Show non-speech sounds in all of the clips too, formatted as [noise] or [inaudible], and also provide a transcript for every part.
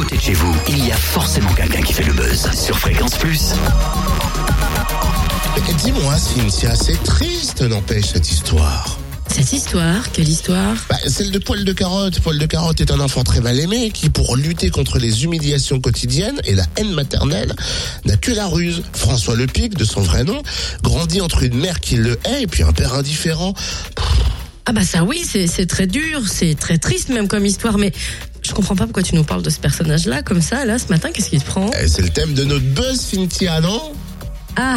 côté de chez vous, il y a forcément quelqu'un qui fait le buzz sur Fréquence Plus. Dis-moi, Cynthia, c'est triste, n'empêche, cette histoire. Cette histoire, quelle histoire? Bah, celle de Poil de Carotte. Poil de Carotte est un enfant très mal aimé qui, pour lutter contre les humiliations quotidiennes et la haine maternelle, n'a que la ruse. François Lepic, de son vrai nom, grandit entre une mère qui le hait et puis un père indifférent. Ah bah ça oui, c'est très dur, c'est très triste même comme histoire, mais je comprends pas pourquoi tu nous parles de ce personnage-là comme ça, là, ce matin, qu'est-ce qui te prend? Eh, C'est le thème de notre buzz, Cynthia, non? Ah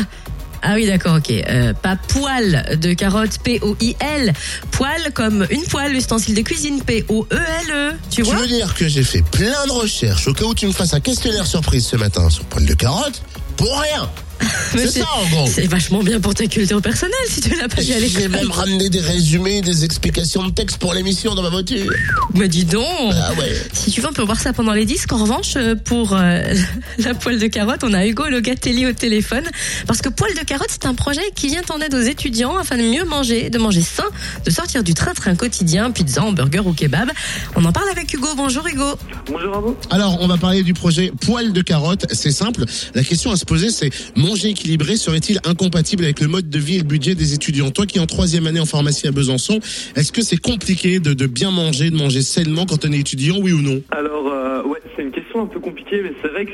ah oui, d'accord, ok. Euh, pas poil de carotte, P-O-I-L. Poil comme une poêle, ustensile de cuisine, P-O-E-L-E. Tu Tu vois? veux dire que j'ai fait plein de recherches au cas où tu me fasses un questionnaire surprise ce matin sur Poil de Carotte Pour rien [laughs] C'est ça, en gros C'est vachement bien pour ta culture personnelle si tu l'as pas vu à J'ai l'école. même ramené des résumés, des explications de texte pour l'émission dans ma voiture. Mais dis donc Ah ouais. Si tu veux, on peut voir ça pendant les disques. En revanche, euh, pour euh, [laughs] la poêle de carotte, on a Hugo Logatelli au téléphone. Parce que poêle de carotte, c'est un projet qui vient en aide aux étudiants afin de mieux manger, de manger sain, de sortir du train-train quotidien, pizza, hamburger ou kebab. On en parle avec Hugo. Bonjour Hugo. Bonjour à vous. Alors, on va parler du projet Poil de carotte. C'est simple. La question à se poser, c'est manger équilibré serait-il incompatible avec le mode de vie et le budget des étudiants Toi qui es en troisième année en pharmacie à Besançon, est-ce que c'est compliqué de, de bien manger, de manger sainement quand on est étudiant, oui ou non? Alors, euh, ouais, c'est une question un peu compliquée, mais c'est vrai que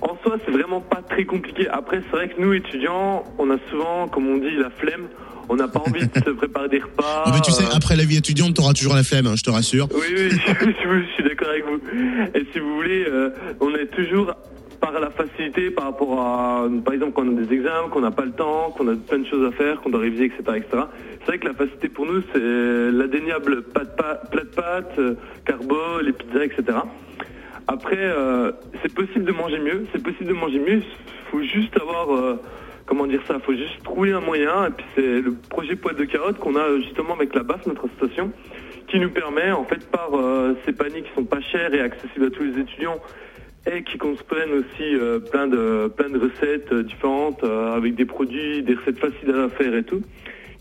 en soi, c'est vraiment pas très compliqué. Après, c'est vrai que nous, étudiants, on a souvent, comme on dit, la flemme. On n'a pas envie de se préparer des repas. [laughs] Ah, mais Tu sais, euh, après la vie étudiante, t'auras toujours la flemme, hein, je te rassure. Oui, oui, [laughs] je, je- je suis d'accord avec vous. Et si vous voulez, euh, on est toujours par la facilité par rapport à, par exemple, quand on a des examens, qu'on n'a pas le temps, qu'on a plein de choses à faire, qu'on doit réviser, etc., etc. C'est vrai que la facilité pour nous, c'est l'indéniable plat de pâtes, euh, carbo, les pizzas, etc. Après, euh, c'est possible de manger mieux, c'est possible de manger mieux. Il faut juste avoir, euh, comment dire ça, il faut juste trouver un moyen. Et puis c'est le projet Poêle de carotte qu'on a justement avec la BAF, notre association, qui nous permet, en fait, par ces paniers qui sont pas chers et accessibles à tous les étudiants, et qui comprennent aussi euh, plein de plein de recettes euh, différentes euh, avec des produits, des recettes faciles à faire et tout,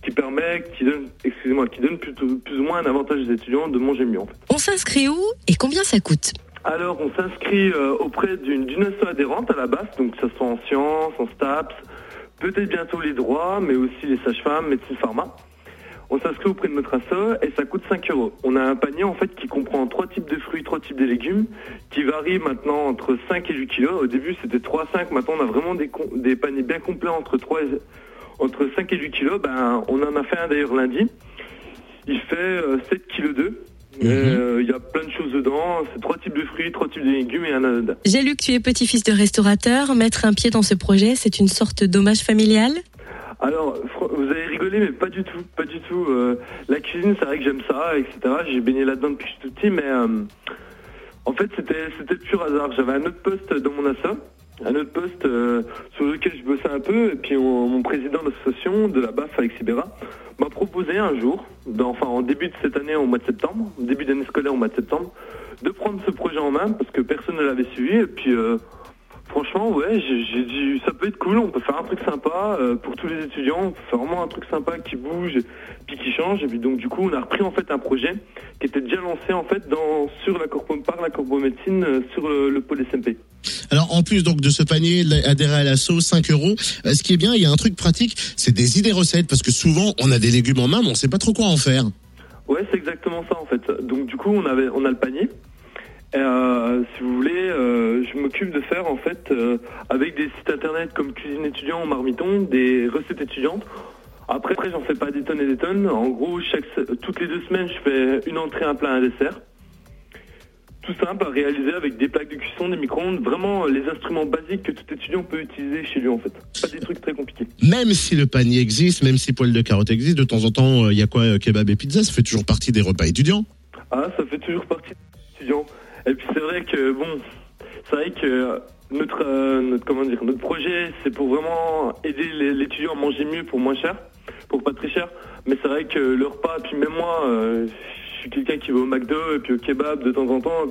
qui permet, qui donne, excusez-moi, qui donne plutôt, plus ou moins un avantage aux étudiants de manger mieux. En fait. On s'inscrit où et combien ça coûte? Alors, on s'inscrit euh, auprès d'une d'une asso adhérente à la base, donc que ce soit en sciences, en STAPS, peut-être bientôt les droits, mais aussi les sages-femmes, médecine pharma. On s'inscrit auprès de notre asso et ça coûte 5 euros. On a un panier en fait qui comprend trois types de fruits, trois types de légumes, qui varie maintenant entre 5 et 8 kilos. Au début c'était 3 5, maintenant on a vraiment des, paniers bien complets entre 3 et- entre 5 et 8 kilos. Ben, on en a fait un d'ailleurs lundi. Il fait euh, 7 kg 2. Euh, Il y a plein de choses dedans. C'est trois types de fruits, trois types de légumes et un anodin. J'ai lu que tu es petit-fils de restaurateur. Mettre un pied dans ce projet, c'est une sorte d'hommage familial? Alors, fr- vous avez rigolé, mais pas du tout, pas du tout. Euh, la cuisine, c'est vrai que j'aime ça, etc. J'ai baigné là-dedans depuis que je suis tout petit, mais euh, en fait, c'était c'était pur hasard. J'avais un autre poste dans mon asso, un autre poste euh, sur lequel je bossais un peu, et puis on- mon président d'association de la BAF, Alexis Béra, m'a proposé un jour, dans- enfin en début de cette année, au mois de septembre, début d'année scolaire au mois de septembre, de prendre ce projet en main parce que personne ne l'avait suivi, et puis. Franchement, ouais, j'ai dit ça peut être cool, on peut faire un truc sympa euh, pour tous les étudiants, on peut faire vraiment un truc sympa qui bouge, puis qui change. Et puis donc du coup, on a repris en fait un projet qui était déjà lancé en fait dans sur la corpo, par la corpomédecine euh, sur le, le pôle SMP. Alors en plus donc de ce panier, adhérer à l'assaut, 5 euros. Euh, Ce qui est bien, il y a un truc pratique, c'est des idées recettes parce que souvent on a des légumes en main, mais on sait pas trop quoi en faire. Ouais, c'est exactement ça en fait. Donc du coup, on avait, on a le panier. Et, euh, si vous voulez, euh, je m'occupe de faire en fait euh, avec des sites internet comme Cuisine étudiant ou Marmiton des recettes étudiantes. Après, après j'en fais pas des tonnes et des tonnes. En gros, chaque, toutes les deux semaines, je fais une entrée, un plat, un dessert. Tout simple à réaliser avec des plaques de cuisson, des micro-ondes, vraiment euh, les instruments basiques que tout étudiant peut utiliser chez lui en fait. Pas des trucs très compliqués. Même si le panier existe, même si poêle de carotte existe, de temps en temps, il y a quoi Kebab et pizza, ça fait toujours partie des repas étudiants. Ah, ça fait toujours partie des étudiants. Et puis c'est vrai que bon, c'est vrai que notre, euh, notre comment dire, notre projet, c'est pour vraiment aider l'étudiant à manger mieux pour moins cher, pour pas très cher. Mais c'est vrai que le repas, puis même moi, euh, je suis quelqu'un qui va au McDo et puis au kebab de temps en temps.